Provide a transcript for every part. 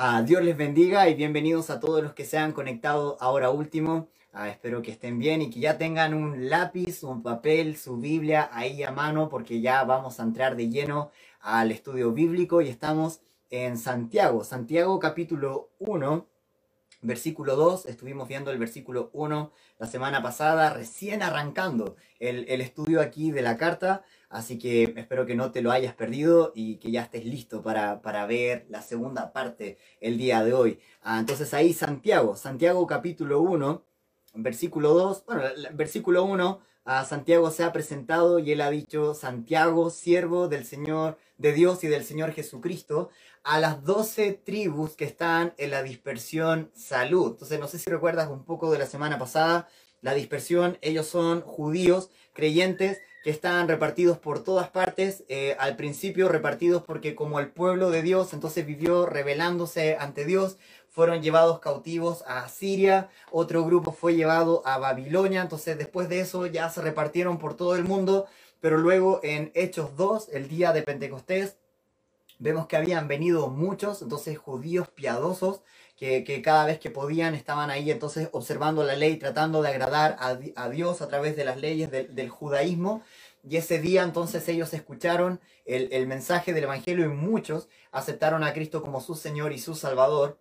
Ah, Dios les bendiga y bienvenidos a todos los que se han conectado ahora último. Ah, espero que estén bien y que ya tengan un lápiz, un papel, su Biblia ahí a mano porque ya vamos a entrar de lleno al estudio bíblico y estamos en Santiago, Santiago capítulo 1, versículo 2. Estuvimos viendo el versículo 1 la semana pasada, recién arrancando el, el estudio aquí de la carta. Así que espero que no te lo hayas perdido y que ya estés listo para, para ver la segunda parte el día de hoy. Ah, entonces ahí Santiago, Santiago capítulo 1, versículo 2, bueno, versículo 1, a Santiago se ha presentado y él ha dicho, Santiago, siervo del Señor, de Dios y del Señor Jesucristo, a las doce tribus que están en la dispersión salud. Entonces, no sé si recuerdas un poco de la semana pasada, la dispersión, ellos son judíos, creyentes, que están repartidos por todas partes, eh, al principio repartidos porque como el pueblo de Dios entonces vivió rebelándose ante Dios, fueron llevados cautivos a Siria, otro grupo fue llevado a Babilonia, entonces después de eso ya se repartieron por todo el mundo, pero luego en Hechos 2, el día de Pentecostés, vemos que habían venido muchos, entonces judíos piadosos, que, que, cada vez que podían estaban ahí entonces observando la ley, tratando de agradar a, a Dios a través de las leyes del, del, judaísmo. Y ese día entonces ellos escucharon el, el mensaje del Evangelio y muchos aceptaron a Cristo como su Señor y su Salvador.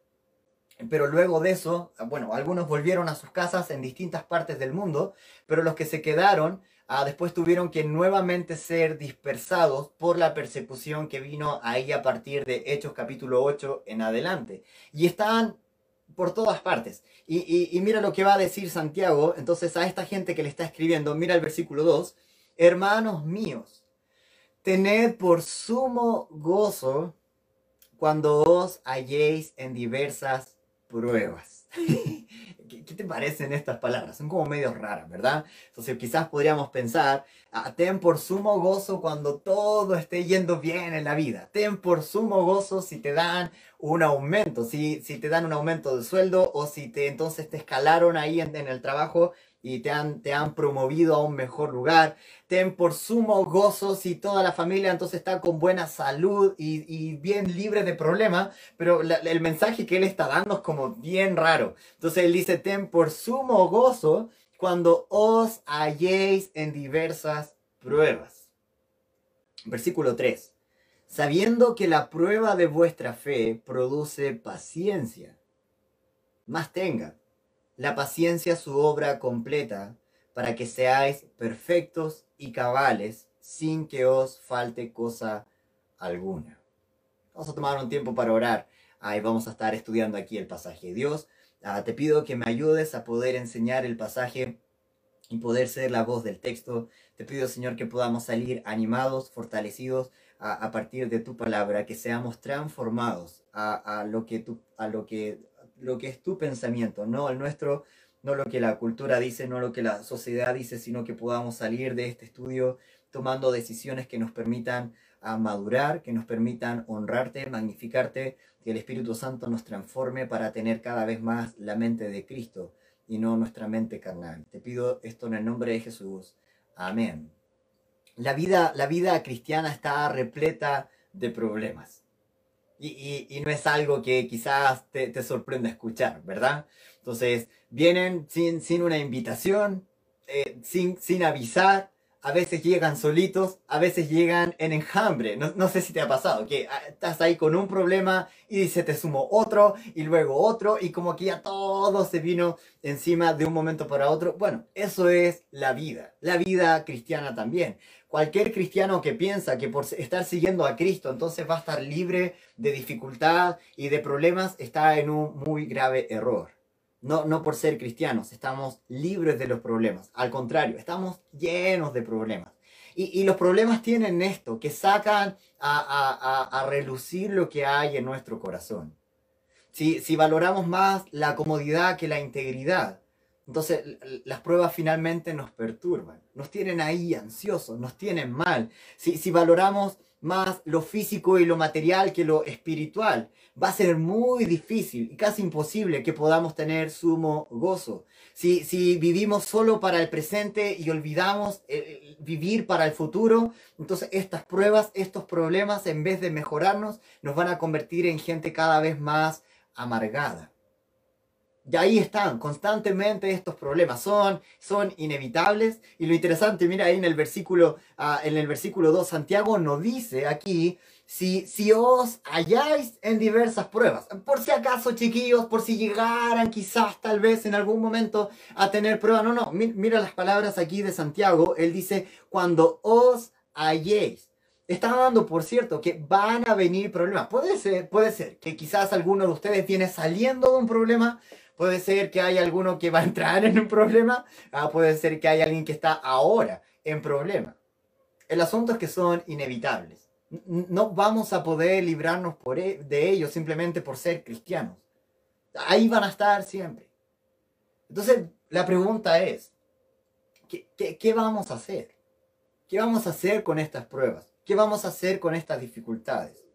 Pero luego de eso, bueno, algunos volvieron a sus casas en distintas partes del mundo, pero los que se quedaron Ah, después tuvieron que nuevamente ser dispersados por la persecución que vino ahí a partir de Hechos capítulo 8 en adelante. Y estaban por todas partes. Y, y, y, mira lo que va a decir Santiago, entonces a esta gente que le está escribiendo, mira el versículo 2, hermanos míos, tened por sumo gozo cuando os halléis en diversas pruebas. ¿Qué, ¿Qué, te parecen estas palabras? Son como medio raras, ¿verdad? Entonces quizás podríamos pensar, ah, ten por sumo gozo cuando todo esté yendo bien en la vida. Ten por sumo gozo si te dan un aumento, si, si te dan un aumento de sueldo o si te entonces te escalaron ahí en, en el trabajo y te han, te han promovido a un mejor lugar. Ten por sumo gozo si toda la familia entonces está con buena salud y, y bien libre de problemas, pero el mensaje que él está dando es como bien raro. Entonces él dice, ten por sumo gozo cuando os halléis en diversas pruebas. Versículo 3. Sabiendo que la prueba de vuestra fe produce paciencia, más tenga la paciencia su obra completa, para que seáis perfectos y cabales, sin que os falte cosa alguna. Vamos a tomar un tiempo para orar. Ahí vamos a estar estudiando aquí el pasaje. Dios, uh, te pido que me ayudes a poder enseñar el pasaje y poder ser la voz del texto. Te pido, Señor, que podamos salir animados, fortalecidos a, partir de tu palabra, que seamos transformados a lo que tú, a lo que lo que es tu pensamiento, no el nuestro, no lo que la cultura dice, no lo que la sociedad dice, sino que podamos salir de este estudio tomando decisiones que nos permitan a madurar, que nos permitan honrarte, magnificarte, que el Espíritu Santo nos transforme para tener cada vez más la mente de Cristo y no nuestra mente carnal. Te pido esto en el nombre de Jesús. Amén. La vida, la vida cristiana está repleta de problemas. Y, y, y, no es algo que quizás te, te, sorprenda escuchar, ¿verdad? Entonces, vienen sin, sin una invitación, eh, sin, sin avisar, a veces llegan solitos, a veces llegan en enjambre. No, no, sé si te ha pasado, que estás ahí con un problema y se te sumó otro y luego otro y como que ya todo se vino encima de un momento para otro. Bueno, eso es la vida, la vida cristiana también. Cualquier cristiano que piensa que por estar siguiendo a Cristo entonces va a estar libre de dificultad y de problemas está en un muy grave error. No, no por ser cristianos, estamos libres de los problemas. Al contrario, estamos llenos de problemas. Y, y los problemas tienen esto, que sacan a, a, a, a, relucir lo que hay en nuestro corazón. Si, si valoramos más la comodidad que la integridad, entonces las pruebas finalmente nos perturban, nos tienen ahí ansiosos, nos tienen mal. Si, si valoramos más lo físico y lo material que lo espiritual, va a ser muy difícil y casi imposible que podamos tener sumo gozo. Si, si vivimos solo para el presente y olvidamos eh, vivir para el futuro, entonces estas pruebas, estos problemas, en vez de mejorarnos, nos van a convertir en gente cada vez más amargada. Y ahí están, constantemente estos problemas son, son inevitables. Y lo interesante, mira ahí en el versículo, ah, en el versículo 2, Santiago nos dice aquí, si, si os halláis en diversas pruebas, por si acaso chiquillos, por si llegaran quizás tal vez en algún momento a tener pruebas, no, no, mira las palabras aquí de Santiago, él dice, cuando os halléis. Está dando por cierto que van a venir problemas. Puede ser, puede ser que quizás alguno de ustedes viene saliendo de un problema, Puede ser que haya alguno que va a entrar en un problema. Ah, puede ser que haya alguien que está ahora en problema. El asunto es que son inevitables. No vamos a poder librarnos por e, de ellos simplemente por ser cristianos. Ahí van a estar siempre. Entonces, la pregunta es, ¿qué, qué vamos a hacer? ¿Qué vamos a hacer con estas pruebas? ¿Qué vamos a hacer con estas dificultades?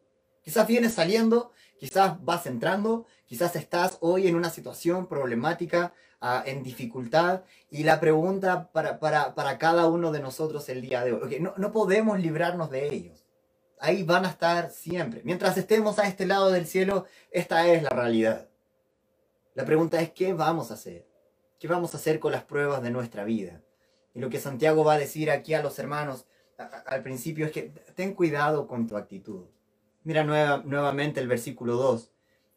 Quizás vienes saliendo, quizás vas entrando, quizás estás hoy en una situación problemática, ah, en dificultad, y la pregunta para, cada uno de nosotros el día de hoy, no, no podemos librarnos de ellos. Ahí van a estar siempre. Mientras estemos a este lado del cielo, esta es la realidad. La pregunta es, ¿qué vamos a hacer? ¿Qué vamos a hacer con las pruebas de nuestra vida? Y lo que Santiago va a decir aquí a los hermanos al principio es que ten cuidado con tu actitud. Mira nuevamente el versículo 2.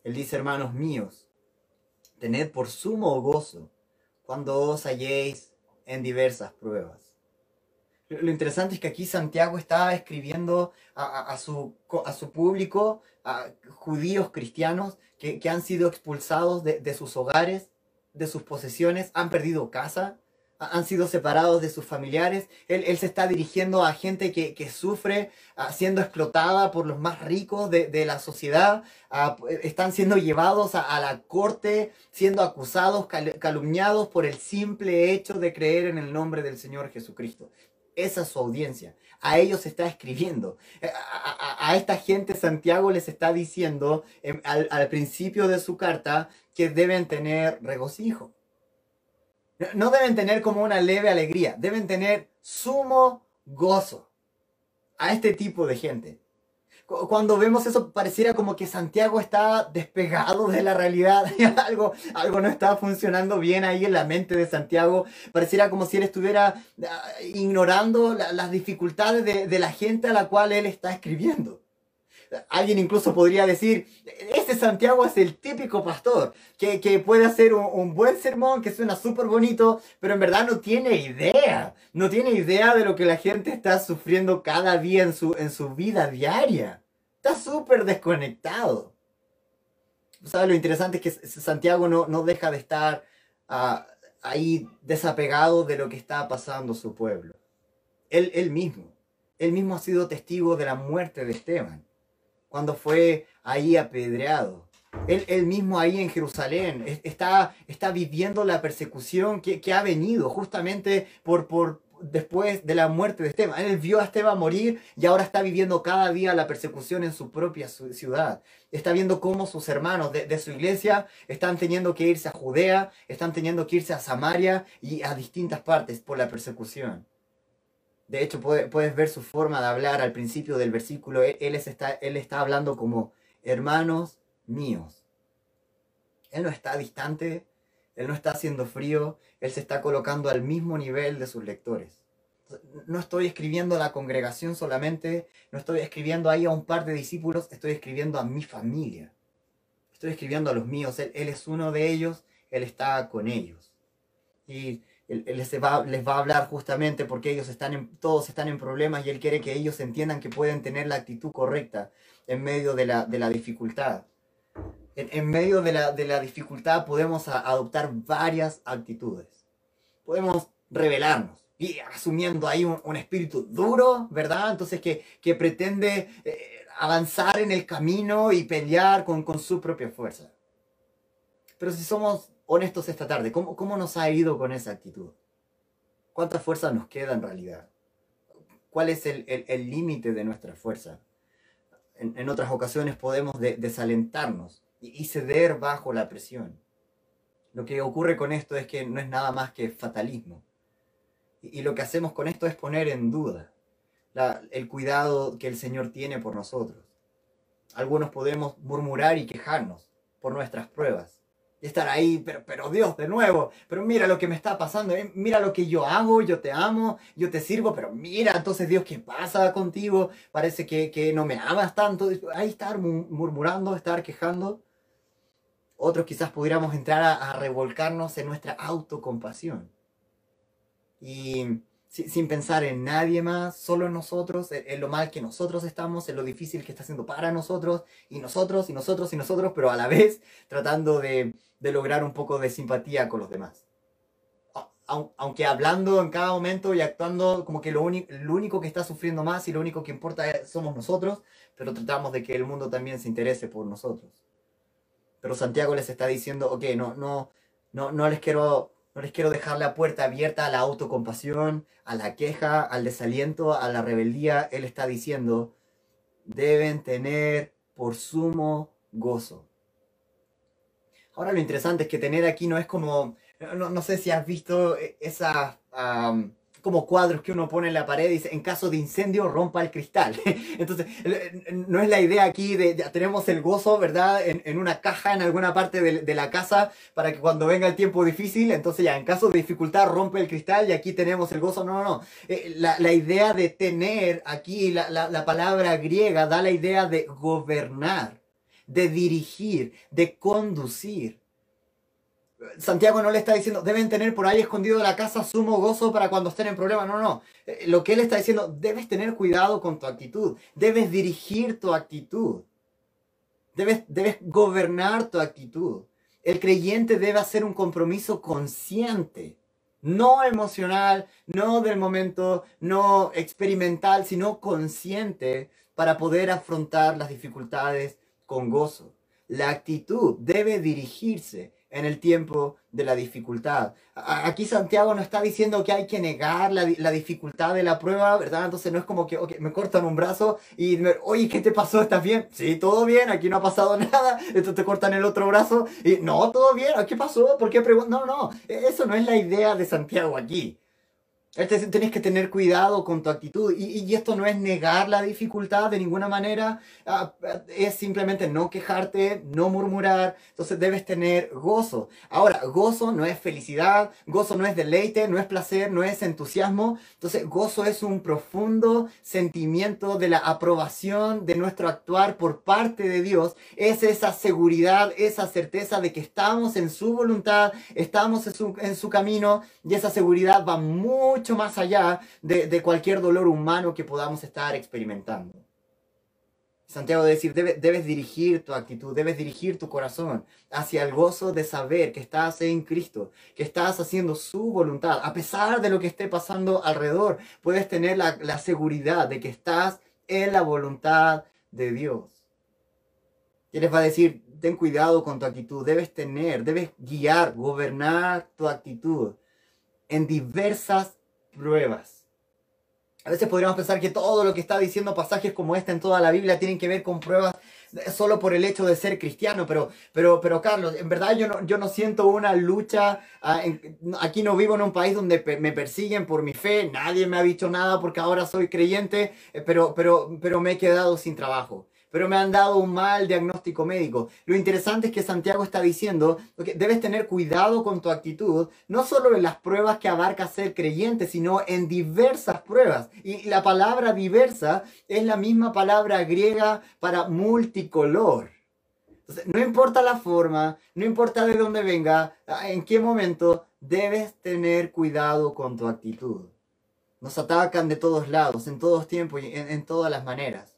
Él dice, hermanos míos, tened por sumo gozo cuando os halléis en diversas pruebas. Lo interesante es que aquí Santiago está escribiendo a, su, público, a judíos cristianos que, han sido expulsados de sus hogares, de sus posesiones, han perdido casa, han sido separados de sus familiares. Él, se está dirigiendo a gente que, sufre siendo explotada por los más ricos de, la sociedad. Están siendo llevados a, la corte, siendo acusados, calumniados por el simple hecho de creer en el nombre del Señor Jesucristo. Esa es su audiencia. A ellos se está escribiendo. Eh, a, esta gente Santiago les está diciendo em, al principio de su carta que deben tener regocijo no deben tener como una leve alegría, deben tener sumo gozo a este tipo de gente. Cuando vemos eso, pareciera como que Santiago está despegado de la realidad. algo, algo no está funcionando bien ahí en la mente de Santiago. Pareciera como si él estuviera ah, ignorando las dificultades de la gente a la cual él está escribiendo. Alguien incluso podría decir, ese Santiago es el típico pastor, que, puede hacer un, buen sermón, que suena súper bonito, pero en verdad no tiene idea, no tiene idea de lo que la gente está sufriendo cada día en su, en su vida diaria. Está súper desconectado. ¿Sabes? Lo interesante es que Santiago no, no deja de estar ah, ahí desapegado de lo que está pasando su pueblo. Él, él mismo. Él mismo ha sido testigo de la muerte de Esteban cuando fue ahí apedreado. Él, mismo ahí en Jerusalén está, está viviendo la persecución que, ha venido justamente por, por, después de la muerte de Esteban. Él vio a Esteban morir y ahora está viviendo cada día la persecución en su propia ciudad. Está viendo cómo sus hermanos de, de, su iglesia están teniendo que irse a Judea, están teniendo que irse a Samaria y a distintas partes por la persecución. De hecho, puedes ver su forma de hablar al principio del versículo. Él, está, él está hablando como hermanos míos. Él no está distante, él no está haciendo frío, él se está colocando al mismo nivel de sus lectores. No estoy escribiendo a la congregación solamente, no estoy escribiendo ahí a un par de discípulos, estoy escribiendo a mi familia. Estoy escribiendo a los míos, él, él es uno de ellos, él está con ellos. Y él, les, va, les, va, a hablar justamente porque ellos están en, todos están en problemas y él quiere que ellos entiendan que pueden tener la actitud correcta en medio de la, de la dificultad. En, en, medio de la, de la dificultad podemos adoptar varias actitudes. Podemos rebelarnos y asumiendo ahí un, espíritu duro, ¿verdad? Entonces que, que pretende eh, avanzar en el camino y pelear con, con su propia fuerza. Pero si somos honestos esta tarde, ¿cómo, cómo nos ha ido con esa actitud? ¿Cuánta fuerza nos queda en realidad? ¿Cuál es el límite de nuestra fuerza? En, otras ocasiones podemos desalentarnos y, ceder bajo la presión. Lo que ocurre con esto es que no es nada más que fatalismo. Y, lo que hacemos con esto es poner en duda el cuidado que el Señor tiene por nosotros. Algunos podemos murmurar y quejarnos por nuestras pruebas. Estar ahí, pero, pero Dios, de nuevo, pero mira lo que me está pasando, eh, mira lo que yo hago, yo te amo, yo te sirvo, pero mira, entonces Dios, ¿qué pasa contigo? Parece que, que no me amas tanto. Ahí estar murmurando, estar quejando. Otros quizás pudiéramos entrar a, revolcarnos en nuestra autocompasión. Y sin pensar en nadie más, solo en nosotros, en, lo mal que nosotros estamos, en lo difícil que está haciendo para nosotros, y nosotros, y nosotros, y nosotros, pero a la vez tratando de, lograr un poco de simpatía con los demás. Aunque hablando en cada momento y actuando como que lo, único que está sufriendo más y lo único que importa somos nosotros, pero tratamos de que el mundo también se interese por nosotros. Pero Santiago les está diciendo, ok, no, no, no, no les quiero no les quiero dejar la puerta abierta a la autocompasión, a la queja, al desaliento, a la rebeldía. Él está diciendo, deben tener por sumo gozo. Ahora lo interesante es que tener aquí no es como, no, sé si has visto esa como cuadros que uno pone en la pared y dice, en caso de incendio, rompa el cristal. Entonces, no es la idea aquí de, ya tenemos el gozo, ¿verdad? En, una caja en alguna parte de, la casa para que cuando venga el tiempo difícil, entonces ya, en caso de dificultad, rompe el cristal y aquí tenemos el gozo. No, no, no. Eh, la, idea de tener aquí, la, la palabra griega da la idea de gobernar, de dirigir, de conducir. Santiago no le está diciendo, deben tener por ahí escondido la casa sumo gozo para cuando estén en problema. No, no. Eh, lo que él está diciendo, debes tener cuidado con tu actitud. Debes dirigir tu actitud. Debes, debes gobernar tu actitud. El creyente debe hacer un compromiso consciente. No emocional, no del momento, no experimental, sino consciente para poder afrontar las dificultades con gozo. La actitud debe dirigirse en el tiempo de la dificultad. Aquí Santiago no está diciendo que hay que negar la, dificultad de la prueba, ¿verdad? Entonces no es como que me cortan un brazo y, me, oye, ¿qué te pasó? ¿Estás bien? Sí, todo bien, aquí no ha pasado nada. Entonces te cortan el otro brazo y no, todo bien, ¿qué pasó? ¿Por qué No, no, eso no es la idea de Santiago aquí. Este, tenés que tener cuidado con tu actitud. Y, esto no es negar la dificultad de ninguna manera. Ah, es simplemente no quejarte, no murmurar. Entonces debes tener gozo. Ahora, gozo no es felicidad, gozo no es deleite, no es placer, no es entusiasmo. Entonces, gozo es un profundo sentimiento de la aprobación de nuestro actuar por parte de Dios. Es esa seguridad, esa certeza de que estamos en su voluntad, estamos en su, en su camino. Y esa seguridad va mucho más allá de, cualquier dolor humano que podamos estar experimentando. Santiago debe decir, debes dirigir tu actitud, debes dirigir tu corazón hacia el gozo de saber que estás en Cristo, que estás haciendo su voluntad. A pesar de lo que esté pasando alrededor, puedes tener la, la seguridad de que estás en la voluntad de Dios. Y les va a decir, ten cuidado con tu actitud, debes tener, debes guiar, gobernar tu actitud en diversas pruebas. A veces podríamos pensar que todo lo que está diciendo pasajes como este en toda la Biblia tienen que ver con pruebas solo por el hecho de ser cristiano, pero, pero, pero Carlos, en verdad yo no, yo no siento una lucha, ah, aquí no vivo en un país donde me persiguen por mi fe, nadie me ha dicho nada porque ahora soy creyente, eh, pero, pero, pero me he quedado sin trabajo pero me han dado un mal diagnóstico médico. Lo interesante es que Santiago está diciendo que debes tener cuidado con tu actitud, no solo en las pruebas que abarca ser creyente, sino en diversas pruebas. Y la palabra diversa es la misma palabra griega para multicolor. No importa la forma, no importa de dónde venga, en qué momento, debes tener cuidado con tu actitud. Nos atacan de todos lados, en todos tiempos y en todas las maneras.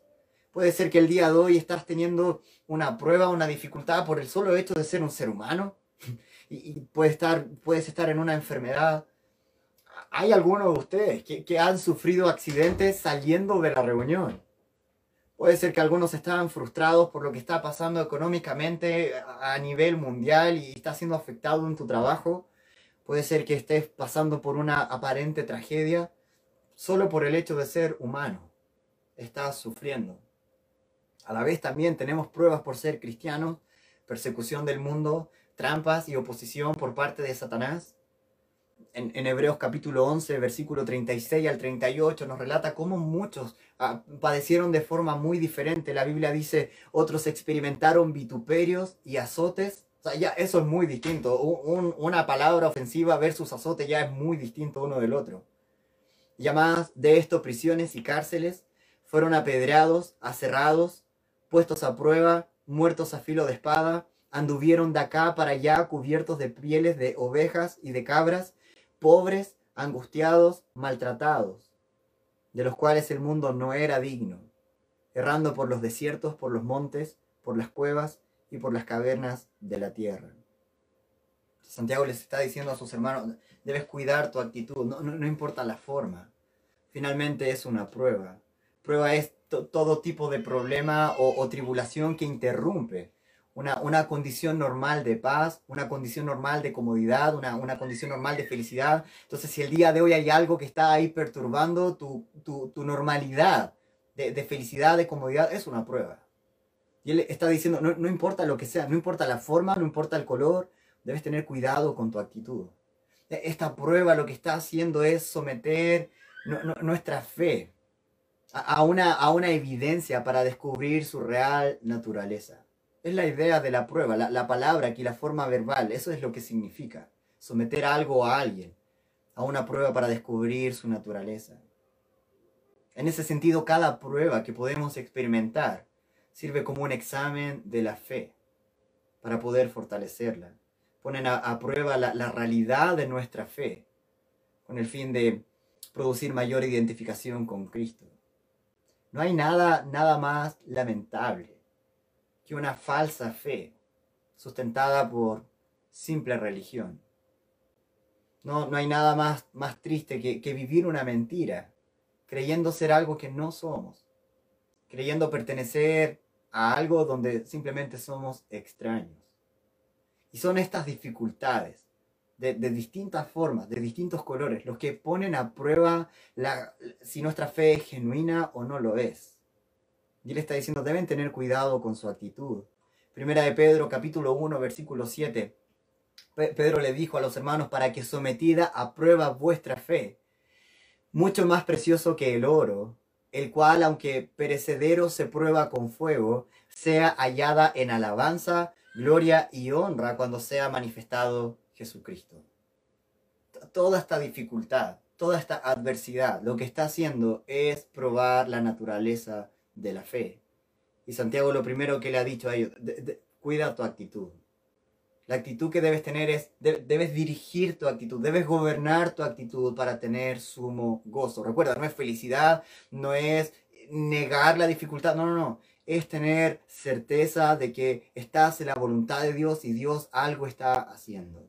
Puede ser que el día de hoy estás teniendo una prueba, una dificultad por el solo hecho de ser un ser humano. Y, puede estar, puedes estar en una enfermedad. Hay algunos de ustedes que, que han sufrido accidentes saliendo de la reunión. Puede ser que algunos estaban frustrados por lo que está pasando económicamente a nivel mundial y está siendo afectado en tu trabajo. Puede ser que estés pasando por una aparente tragedia solo por el hecho de ser humano. Estás sufriendo. A la vez también tenemos pruebas por ser cristianos, persecución del mundo, trampas y oposición por parte de Satanás. en, Hebreos capítulo 11, versículo 36 al 38, nos relata cómo muchos ah, padecieron de forma muy diferente. La Biblia dice, otros experimentaron vituperios y azotes. O sea, ya eso es muy distinto. una palabra ofensiva versus azote ya es muy distinto uno del otro. Llamadas de esto prisiones y cárceles, fueron apedreados, aserrados, puestos a prueba, muertos a filo de espada, anduvieron de acá para allá cubiertos de pieles de ovejas y de cabras, pobres, angustiados, maltratados, de los cuales el mundo no era digno, errando por los desiertos, por los montes, por las cuevas y por las cavernas de la tierra. Santiago les está diciendo a sus hermanos, debes cuidar tu actitud, no, importa la forma. Finalmente es una prueba. Prueba es todo tipo de problema o tribulación que interrumpe una, condición normal de paz, una condición normal de comodidad, una, condición normal de felicidad. Entonces, si el día de hoy hay algo que está ahí perturbando tu, normalidad de, felicidad, de comodidad, es una prueba. Y él está diciendo, no, importa lo que sea, no importa la forma, no importa el color, debes tener cuidado con tu actitud. E, esta prueba lo que está haciendo es someter nuestra fe a, una, a una evidencia para descubrir su real naturaleza. Es la idea de la prueba, la, palabra aquí, la forma verbal, eso es lo que significa. Someter algo a alguien, a una prueba para descubrir su naturaleza. En ese sentido, cada prueba que podemos experimentar sirve como un examen de la fe para poder fortalecerla. Ponen a, prueba la, la, realidad de nuestra fe con el fin de producir mayor identificación con Cristo. No hay nada, nada más lamentable que una falsa fe sustentada por simple religión. No, no hay nada más, más triste que, que vivir una mentira, creyendo ser algo que no somos, creyendo pertenecer a algo donde simplemente somos extraños. Y son estas dificultades de, distintas formas, de distintos colores, los que ponen a prueba la, si nuestra fe es genuina o no lo es. Y él está diciendo, deben tener cuidado con su actitud. Primera de Pedro, capítulo 1, versículo 7. Pedro le dijo a los hermanos, para que sometida a prueba vuestra fe, mucho más precioso que el oro, el cual, aunque perecedero se prueba con fuego, sea hallada en alabanza, gloria y honra cuando sea manifestado Jesucristo. Toda esta dificultad, toda esta adversidad, lo que está haciendo es probar la naturaleza de la fe. Y Santiago lo primero que le ha dicho a ellos, cuida tu actitud. La actitud que debes tener es, debes dirigir tu actitud, debes gobernar tu actitud para tener sumo gozo. Recuerda, no es felicidad, no es negar la dificultad, no, no, no. Es tener certeza de que estás en la voluntad de Dios y Dios algo está haciendo.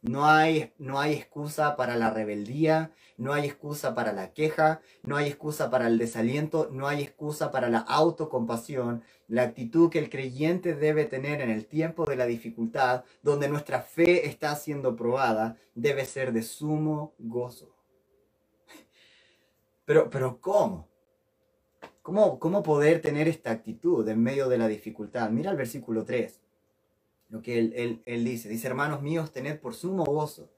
No hay, no hay excusa para la rebeldía, no hay excusa para la queja, no hay excusa para el desaliento, no hay excusa para la autocompasión. La actitud que el creyente debe tener en el tiempo de la dificultad, donde nuestra fe está siendo probada, debe ser de sumo gozo. Pero, pero ¿cómo? ¿Cómo, cómo poder tener esta actitud en medio de la dificultad? Mira el versículo 3 lo que él, él, dice. Dice, hermanos míos, tened por sumo gozo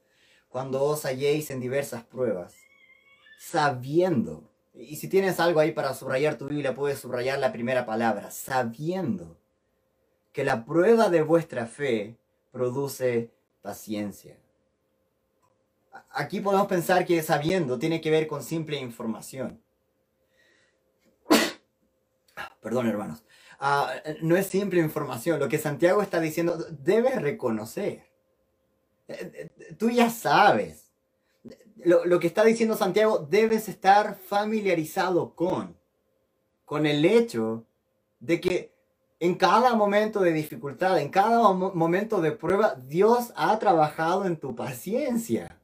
cuando os halléis en diversas pruebas, sabiendo, y si tienes algo ahí para subrayar tu Biblia, puedes subrayar la primera palabra, sabiendo que la prueba de vuestra fe produce paciencia. Aquí podemos pensar que sabiendo tiene que ver con simple información. Perdón, hermanos. No es simple información. Lo que Santiago está diciendo, debes reconocer. Eh, eh, tú ya sabes. Lo, lo, que está diciendo Santiago, debes estar familiarizado con, con el hecho de que en cada momento de dificultad, en cada momento de prueba, Dios ha trabajado en tu paciencia.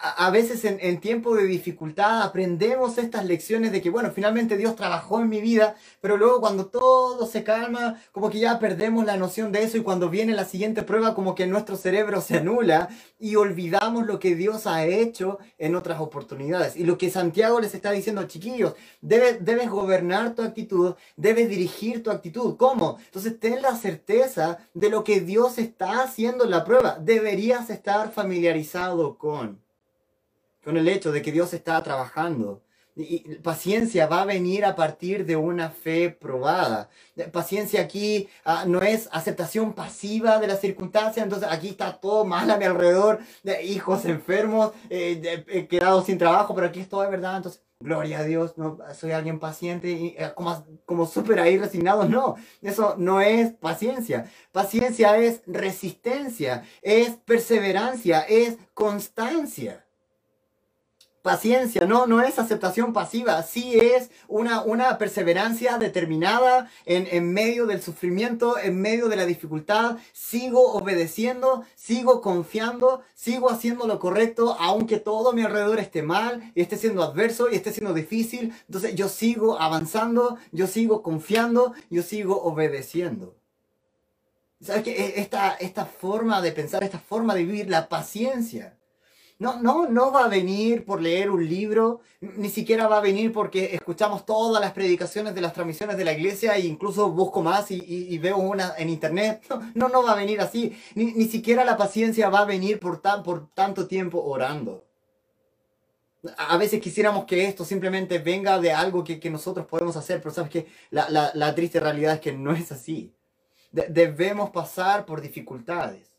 A, veces en, en tiempo de dificultad aprendemos estas lecciones de que, bueno, finalmente Dios trabajó en mi vida, pero luego cuando todo se calma, como que ya perdemos la noción de eso y cuando viene la siguiente prueba, como que nuestro cerebro se anula y olvidamos lo que Dios ha hecho en otras oportunidades. Y lo que Santiago les está diciendo, chiquillos, debes, debes gobernar tu actitud, debes dirigir tu actitud. ¿Cómo? Entonces ten la certeza de lo que Dios está haciendo en la prueba. Deberías estar familiarizado con con el hecho de que Dios está trabajando. Y paciencia va a venir a partir de una fe probada. Paciencia aquí ah, no es aceptación pasiva de las circunstancias, entonces aquí está todo mal a mi alrededor, de hijos enfermos, eh, he quedado sin trabajo, pero aquí es todo de verdad, entonces gloria a Dios, no, soy alguien paciente y eh, como, como súper ahí resignado, no, eso no es paciencia. Paciencia es resistencia, es perseverancia, es constancia paciencia, no, no es aceptación pasiva, sí es una, una perseverancia determinada en, en, medio del sufrimiento, en medio de la dificultad, sigo obedeciendo, sigo confiando, sigo haciendo lo correcto, aunque todo mi alrededor esté mal, y esté siendo adverso y esté siendo difícil, entonces yo sigo avanzando, yo sigo confiando, yo sigo obedeciendo. ¿Sabes qué? Esta, esta forma de pensar, esta forma de vivir, la paciencia, no, no, no va a venir por leer un libro, ni siquiera va a venir porque escuchamos todas las predicaciones de las transmisiones de la iglesia e incluso busco más y, veo una en internet. No, no, va a venir así. Ni, siquiera la paciencia va a venir por, tan, por tanto tiempo orando. A veces quisiéramos que esto simplemente venga de algo que, nosotros podemos hacer, pero sabes que la, triste realidad es que no es así. debemos pasar por dificultades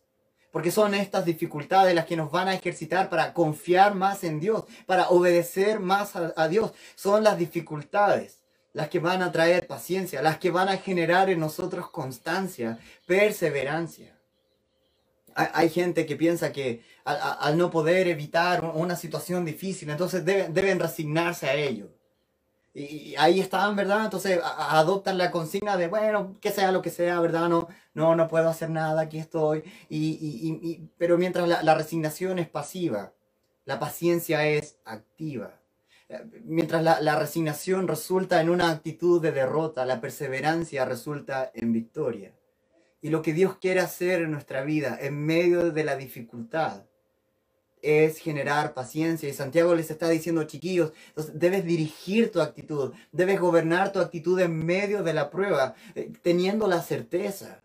porque son estas dificultades las que nos van a ejercitar para confiar más en Dios, para obedecer más a, Dios. Son las dificultades las que van a traer paciencia, las que van a generar en nosotros constancia, perseverancia. Hay, gente que piensa que al, no poder evitar una situación difícil, entonces deben resignarse a ello. Y ahí están, ¿verdad? Entonces adoptan la consigna de, bueno, que sea lo que sea, ¿verdad? No, no, no puedo hacer nada, aquí estoy. Y, pero mientras la, resignación es pasiva, la paciencia es activa. Eh, mientras la, la resignación resulta en una actitud de derrota, la perseverancia resulta en victoria. Y lo que Dios quiere hacer en nuestra vida en medio de la dificultad es generar paciencia. Y Santiago les está diciendo, chiquillos, debes dirigir tu actitud, debes gobernar tu actitud en medio de la prueba, eh, teniendo la certeza.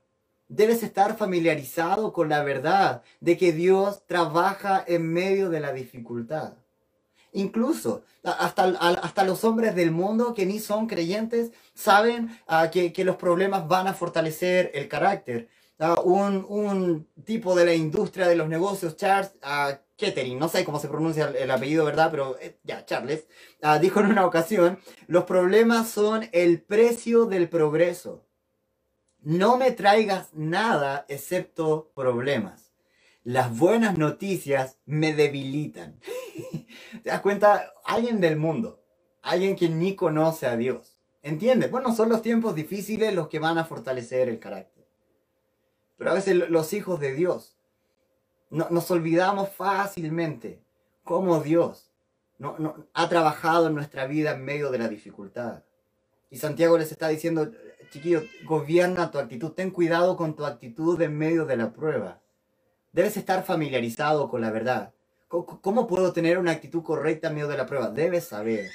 Debes estar familiarizado con la verdad de que Dios trabaja en medio de la dificultad. Incluso hasta, hasta los hombres del mundo que ni son creyentes saben ah, que, los problemas van a fortalecer el carácter. Ah, un, tipo de la industria de los negocios, Charles, uh, Kettering, no sé cómo se pronuncia el, apellido, ¿verdad? Pero eh, ya, Charles, ah, dijo en una ocasión, los problemas son el precio del progreso. No me traigas nada excepto problemas. Las buenas noticias me debilitan. ¿Te das cuenta? Alguien del mundo, alguien que ni conoce a Dios. ¿Entiendes? Bueno, son los tiempos difíciles los que van a fortalecer el carácter. Pero a veces los hijos de Dios nos olvidamos fácilmente cómo Dios ha trabajado en nuestra vida en medio de la dificultad. Y Santiago les está diciendo, chiquillos, gobierna tu actitud, ten cuidado con tu actitud en medio de la prueba. Debes estar familiarizado con la verdad. ¿Cómo puedo tener una actitud correcta en medio de la prueba? Debes saber,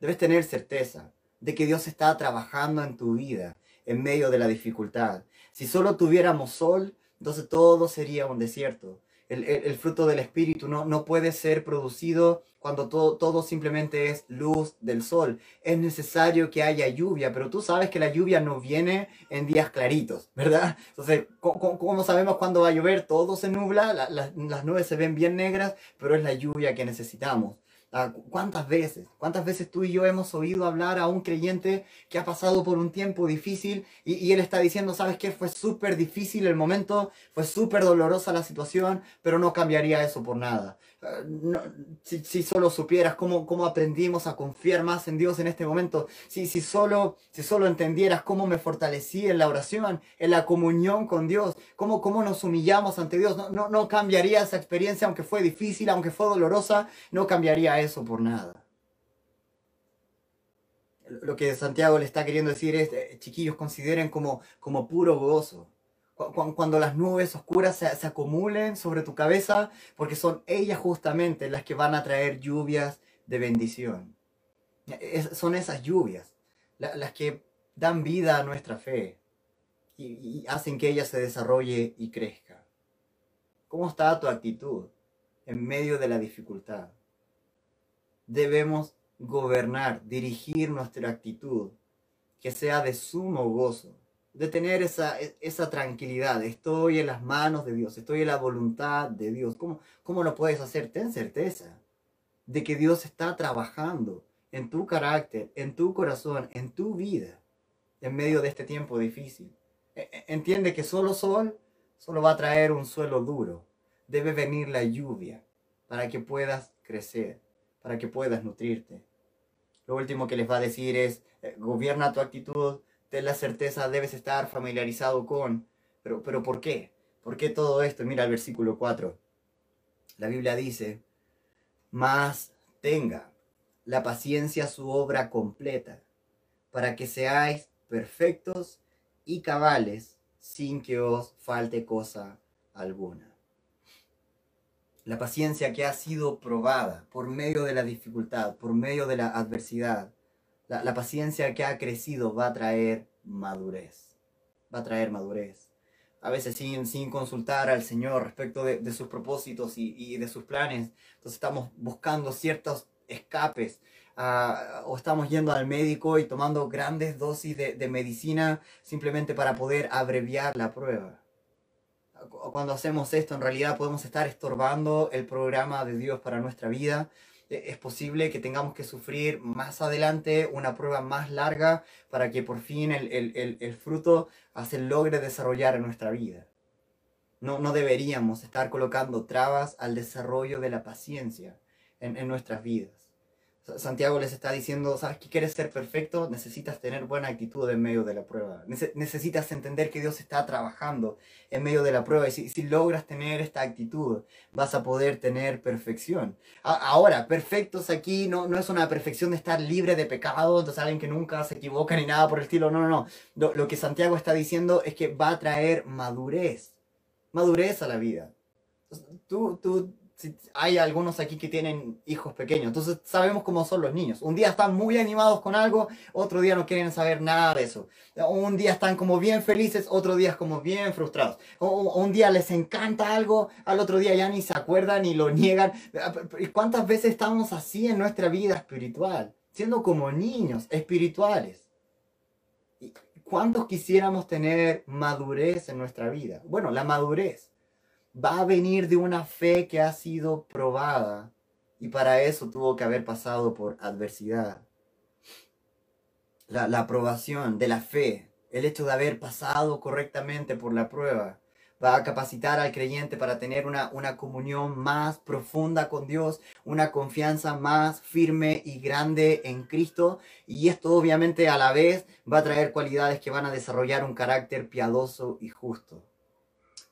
debes tener certeza de que Dios está trabajando en tu vida en medio de la dificultad. Si solo tuviéramos sol, entonces todo sería un desierto. El, fruto del Espíritu no, no puede ser producido cuando todo, todo simplemente es luz del sol. Es necesario que haya lluvia, pero tú sabes que la lluvia no viene en días claritos, ¿verdad? Entonces, ¿cómo, sabemos cuándo va a llover? Todo se nubla, las nubes se ven bien negras, pero es la lluvia que necesitamos. Ah, ¿Cuántas veces? ¿Cuántas veces tú y yo hemos oído hablar a un creyente que ha pasado por un tiempo difícil y, él está diciendo, ¿sabes qué? Fue súper difícil el momento, fue súper dolorosa la situación, pero no cambiaría eso por nada. Ah, si, solo supieras cómo, cómo aprendimos a confiar más en Dios en este momento, si, si, solo, si solo entendieras cómo me fortalecí en la oración, en la comunión con Dios, cómo, cómo nos humillamos ante Dios, no, no, no cambiaría esa experiencia, aunque fue difícil, aunque fue dolorosa, no cambiaría eso por nada. Lo que Santiago le está queriendo decir es, eh, chiquillos, consideren como, como puro gozo. Cuando las nubes oscuras se, acumulen sobre tu cabeza, porque son ellas justamente las que van a traer lluvias de bendición. son esas lluvias las que dan vida a nuestra fe y, y hacen que ella se desarrolle y crezca. ¿Cómo está tu actitud en medio de la dificultad? debemos gobernar, dirigir nuestra actitud, que sea de sumo gozo, de tener esa, esa tranquilidad. Estoy en las manos de Dios, estoy en la voluntad de Dios. ¿Cómo, ¿Cómo lo puedes hacer? Ten certeza de que Dios está trabajando en tu carácter, en tu corazón, en tu vida, en medio de este tiempo difícil. E, e, entiende que solo sol solo va a traer un suelo duro. Debe venir la lluvia para que puedas crecer para que puedas nutrirte. Lo último que les va a decir es, eh, gobierna tu actitud, ten la certeza, debes estar familiarizado con. Pero, pero ¿por qué? ¿Por qué todo esto? Mira el versículo 4. La Biblia dice, más tenga la paciencia su obra completa, para que seáis perfectos y cabales sin que os falte cosa alguna la paciencia que ha sido probada por medio de la dificultad, por medio de la adversidad, la, paciencia que ha crecido va a traer madurez, va a traer madurez. A veces sin, sin consultar al Señor respecto de, sus propósitos y, de sus planes, entonces estamos buscando ciertos escapes, ah, o estamos yendo al médico y tomando grandes dosis de medicina simplemente para poder abreviar la prueba cuando hacemos esto, en realidad podemos estar estorbando el programa de Dios para nuestra vida. E, es posible que tengamos que sufrir más adelante una prueba más larga para que por fin el, fruto se logre desarrollar en nuestra vida. No, no deberíamos estar colocando trabas al desarrollo de la paciencia en, en nuestras vidas. Santiago les está diciendo, ¿sabes que quieres ser perfecto? Necesitas tener buena actitud en medio de la prueba. necesitas entender que Dios está trabajando en medio de la prueba. Y si, logras tener esta actitud, vas a poder tener perfección. ahora, perfectos aquí no, no es una perfección de estar libre de pecado, de alguien que nunca se equivoca ni nada por el estilo. No, no, no. Lo, lo que Santiago está diciendo es que va a traer madurez. Madurez a la vida. Tú, tú hay algunos aquí que tienen hijos pequeños, entonces sabemos cómo son los niños. Un día están muy animados con algo, otro día no quieren saber nada de eso. Un día están como bien felices, otro día como bien frustrados. un día les encanta algo, al otro día ya ni se acuerdan ni lo niegan. ¿Y cuántas veces estamos así en nuestra vida espiritual? Siendo como niños espirituales. ¿Cuántos quisiéramos tener madurez en nuestra vida? Bueno, la madurez va a venir de una fe que ha sido probada y para eso tuvo que haber pasado por adversidad. La, aprobación de la fe, el hecho de haber pasado correctamente por la prueba, va a capacitar al creyente para tener una, una comunión más profunda con Dios, una confianza más firme y grande en Cristo. Y esto obviamente a la vez va a traer cualidades que van a desarrollar un carácter piadoso y justo.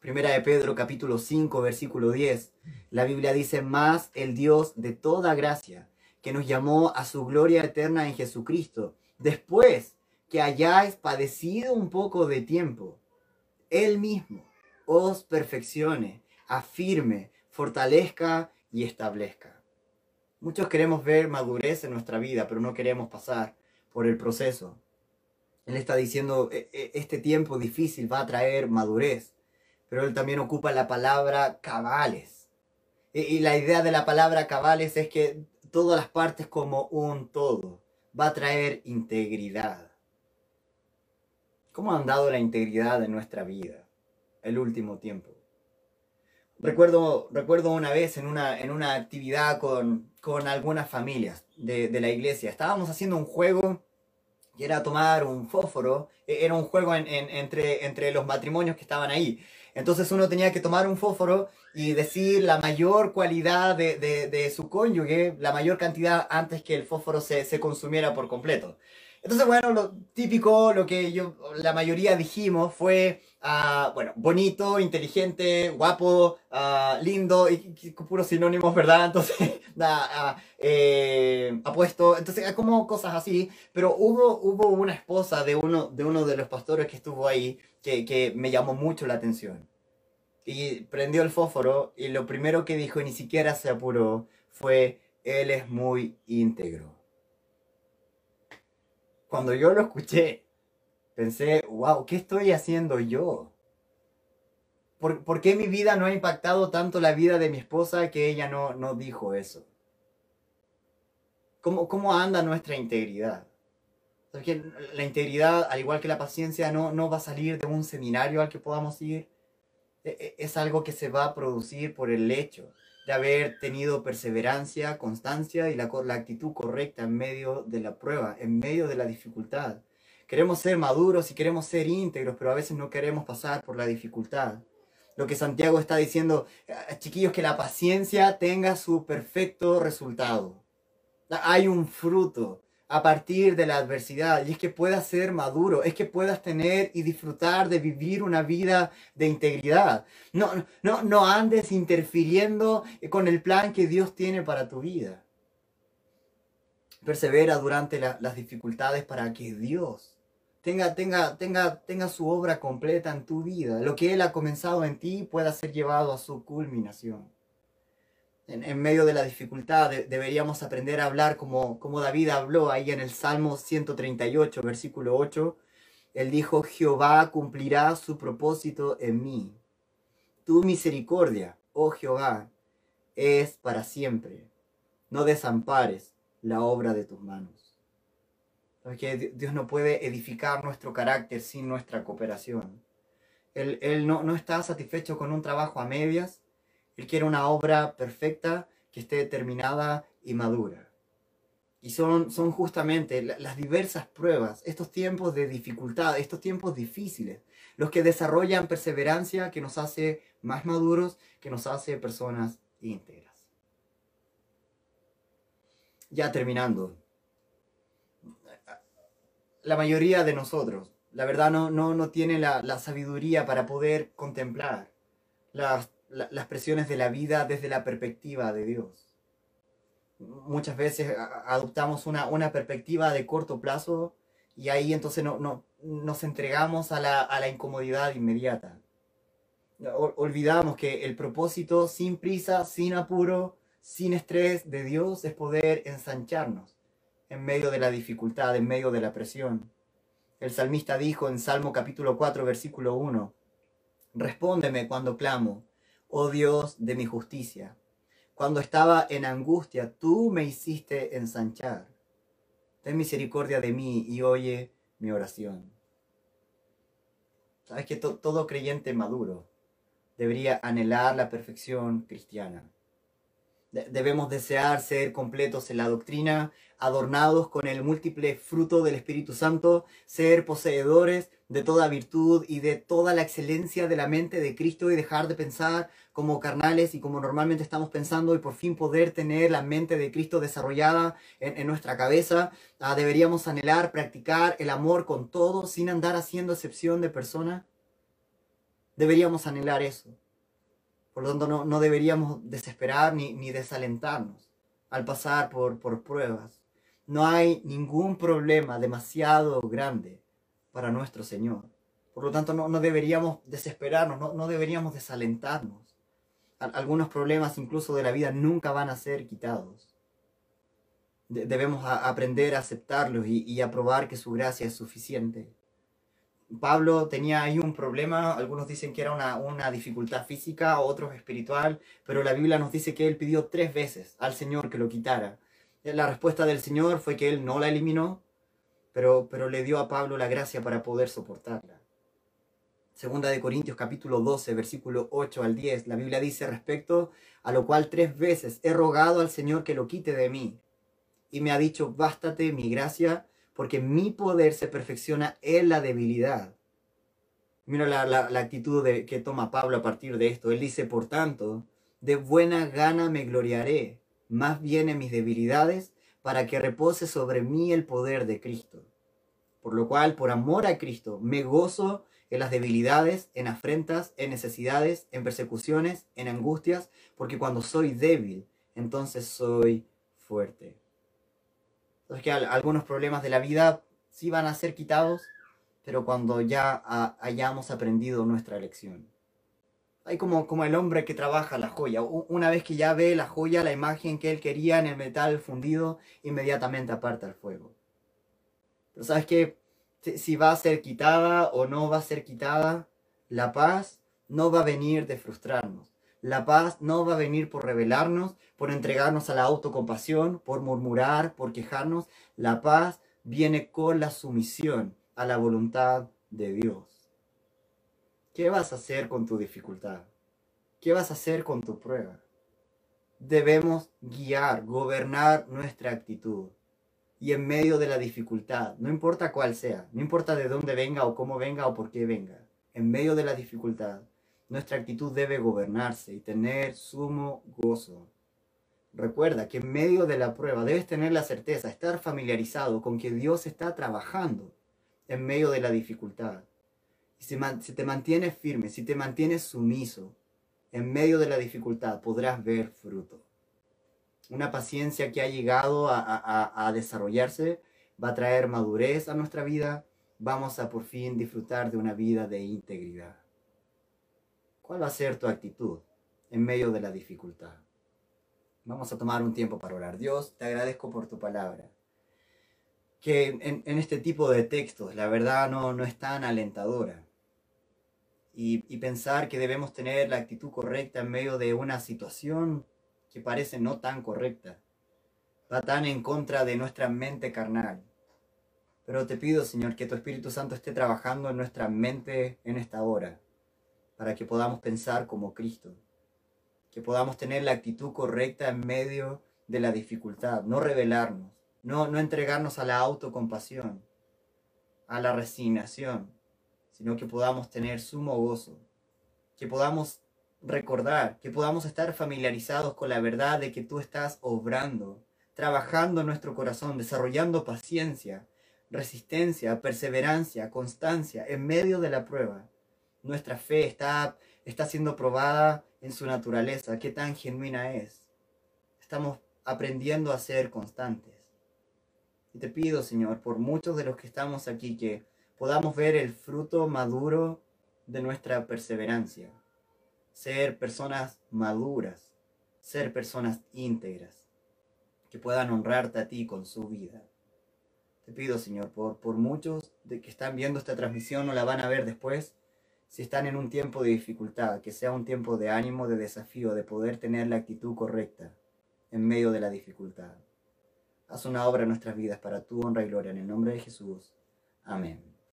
Primera de Pedro capítulo 5 versículo 10. La Biblia dice, más el Dios de toda gracia, que nos llamó a su gloria eterna en Jesucristo, después que hayáis padecido un poco de tiempo, Él mismo os perfeccione, afirme, fortalezca y establezca. Muchos queremos ver madurez en nuestra vida, pero no queremos pasar por el proceso. Él está diciendo, e, e, este tiempo difícil va a traer madurez pero él también ocupa la palabra cabales. Y, la idea de la palabra cabales es que todas las partes como un todo va a traer integridad. ¿Cómo ha andado la integridad en nuestra vida el último tiempo? Recuerdo, recuerdo una vez en una, en una actividad con, con algunas familias de, de la iglesia. Estábamos haciendo un juego y era tomar un fósforo, e, era un juego en- en- entre, entre los matrimonios que estaban ahí. Entonces uno tenía que tomar un fósforo y decir la mayor cualidad de, de- su cónyuge, la mayor cantidad antes que el fósforo se, se consumiera por completo. Entonces, bueno, lo típico, lo que yo, la mayoría dijimos fue, ah, bueno, bonito, inteligente, guapo, ah, lindo, y, y- puros sinónimos, ¿verdad? Entonces, ah, eh, apuesto, entonces, como cosas así. Pero hubo, hubo una esposa de uno, de uno de los pastores que estuvo ahí que, que me llamó mucho la atención. Y prendió el fósforo y lo primero que dijo, ni siquiera se apuró, fue, él es muy íntegro. Cuando yo lo escuché, pensé, wow, ¿qué estoy haciendo yo? ¿Por, por qué mi vida no ha impactado tanto la vida de mi esposa que ella no, no dijo eso? ¿Cómo, cómo anda nuestra integridad? ¿Sabes que La integridad, al igual que la paciencia, no, no va a salir de un seminario al que podamos ir. E- e- Es algo que se va a producir por el hecho de haber tenido perseverancia, constancia y la, la actitud correcta en medio de la prueba, en medio de la dificultad. Queremos ser maduros y queremos ser íntegros, pero a veces no queremos pasar por la dificultad. Lo que Santiago está diciendo, "Ah, chiquillos, que la paciencia tenga su perfecto resultado. Hay un fruto a partir de la adversidad y es que puedas ser maduro, es que puedas tener y disfrutar de vivir una vida de integridad. No, no, no andes interfiriendo con el plan que Dios tiene para tu vida. Persevera durante la- las dificultades para que Dios tenga, su obra completa en tu vida. Lo que Él ha comenzado en ti pueda ser llevado a su culminación. En, medio de la dificultad de- deberíamos aprender a hablar como, como David habló ahí en el Salmo 138, versículo 8. Él dijo, Jehová cumplirá su propósito en mí. Tu misericordia, oh Jehová, es para siempre. No desampares la obra de tus manos. Porque Di- Dios no puede edificar nuestro carácter sin nuestra cooperación. Él, él no, no está satisfecho con un trabajo a medias. Él quiere una obra perfecta que esté terminada y madura. Y son, son justamente la- las diversas pruebas, estos tiempos de dificultad, estos tiempos difíciles, los que desarrollan perseverancia que nos hace más maduros, que nos hace personas íntegras. Ya terminando. La mayoría de nosotros, la verdad, no, no, no tiene la, la sabiduría para poder contemplar las, la- las presiones de la vida desde la perspectiva de Dios. Muchas veces adoptamos una, una perspectiva de corto plazo y ahí entonces no, no, nos entregamos a la, a la incomodidad inmediata. Olvidamos que el propósito sin prisa, sin apuro, sin estrés de Dios es poder ensancharnos en medio de la dificultad, en medio de la presión. El salmista dijo en Salmo capítulo 4, versículo 1, Respóndeme cuando clamo, oh Dios de mi justicia. Cuando estaba en angustia, tú me hiciste ensanchar. Ten misericordia de mí y oye mi oración. Sabes que to- todo creyente maduro debería anhelar la perfección cristiana. De- debemos desear ser completos en la doctrina, adornados con el múltiple fruto del Espíritu Santo, ser poseedores de toda virtud y de toda la excelencia de la mente de Cristo y dejar de pensar como carnales y como normalmente estamos pensando y por fin poder tener la mente de Cristo desarrollada en, en nuestra cabeza. Ah, deberíamos anhelar, practicar el amor con todo sin andar haciendo excepción de persona. Deberíamos anhelar eso. Por lo tanto, no, no deberíamos desesperar ni, ni desalentarnos al pasar por, por pruebas. No hay ningún problema demasiado grande para nuestro Señor. Por lo tanto, no, no deberíamos desesperarnos, no, no deberíamos desalentarnos. Al- algunos problemas incluso de la vida nunca van a ser quitados. De- debemos aprender a aceptarlos y, y a probar que su gracia es suficiente. Pablo tenía ahí un problema, algunos dicen que era una, una dificultad física, otros espiritual, pero la Biblia nos dice que él pidió tres veces al Señor que lo quitara. La respuesta del Señor fue que él no la eliminó, pero, pero le dio a Pablo la gracia para poder soportarla. Segunda de Corintios capítulo 12, versículo 8 al 10, la Biblia dice respecto a lo cual tres veces he rogado al Señor que lo quite de mí. Y me ha dicho, bástate mi gracia, porque mi poder se perfecciona en la debilidad. Mira la, la, actitud de, que toma Pablo a partir de esto. Él dice, por tanto, de buena gana me gloriaré, más bien en mis debilidades, para que repose sobre mí el poder de Cristo. Por lo cual, por amor a Cristo, me gozo en las debilidades, en afrentas, en necesidades, en persecuciones, en angustias, porque cuando soy débil, entonces soy fuerte. Entonces que algunos problemas de la vida sí van a ser quitados, pero cuando ya hayamos aprendido nuestra lección. Hay como, como el hombre que trabaja la joya. Una vez que ya ve la joya, la imagen que él quería en el metal fundido, inmediatamente aparta el fuego. Pero sabes que si va a ser quitada o no va a ser quitada, la paz no va a venir de frustrarnos. La paz no va a venir por rebelarnos, por entregarnos a la autocompasión, por murmurar, por quejarnos. La paz viene con la sumisión a la voluntad de Dios. ¿Qué vas a hacer con tu dificultad? ¿Qué vas a hacer con tu prueba? Debemos guiar, gobernar nuestra actitud y en medio de la dificultad, no importa cuál sea, no importa de dónde venga o cómo venga o por qué venga, en medio de la dificultad, nuestra actitud debe gobernarse y tener sumo gozo. Recuerda que en medio de la prueba debes tener la certeza, estar familiarizado con que Dios está trabajando en medio de la dificultad. Y si, si te mantienes firme, si te mantienes sumiso, en medio de la dificultad podrás ver fruto una paciencia que ha llegado a, desarrollarse va a traer madurez a nuestra vida, vamos a por fin disfrutar de una vida de integridad. ¿Cuál va a ser tu actitud en medio de la dificultad? Vamos a tomar un tiempo para orar. Dios, te agradezco por tu palabra. Que en, este tipo de textos la verdad no, no es tan alentadora. Y, y pensar que debemos tener la actitud correcta en medio de una situación que parece no tan correcta, va tan en contra de nuestra mente carnal. Pero te pido, Señor, que tu Espíritu Santo esté trabajando en nuestra mente en esta hora, para que podamos pensar como Cristo, que podamos tener la actitud correcta en medio de la dificultad, no rebelarnos, no, no entregarnos a la autocompasión, a la resignación, sino que podamos tener sumo gozo, que podamos recordar, que podamos estar familiarizados con la verdad de que tú estás obrando, trabajando en nuestro corazón, desarrollando paciencia, resistencia, perseverancia, constancia en medio de la prueba. Nuestra fe está, está siendo probada en su naturaleza, qué tan genuina es. Estamos aprendiendo a ser constantes. Y te pido, Señor, por muchos de los que estamos aquí, que podamos ver el fruto maduro de nuestra perseverancia ser personas maduras, ser personas íntegras, que puedan honrarte a ti con su vida. Te pido, Señor, por, por muchos de que están viendo esta transmisión o la van a ver después, si están en un tiempo de dificultad, que sea un tiempo de ánimo, de desafío, de poder tener la actitud correcta en medio de la dificultad. Haz una obra en nuestras vidas para tu honra y gloria en el nombre de Jesús. Amén.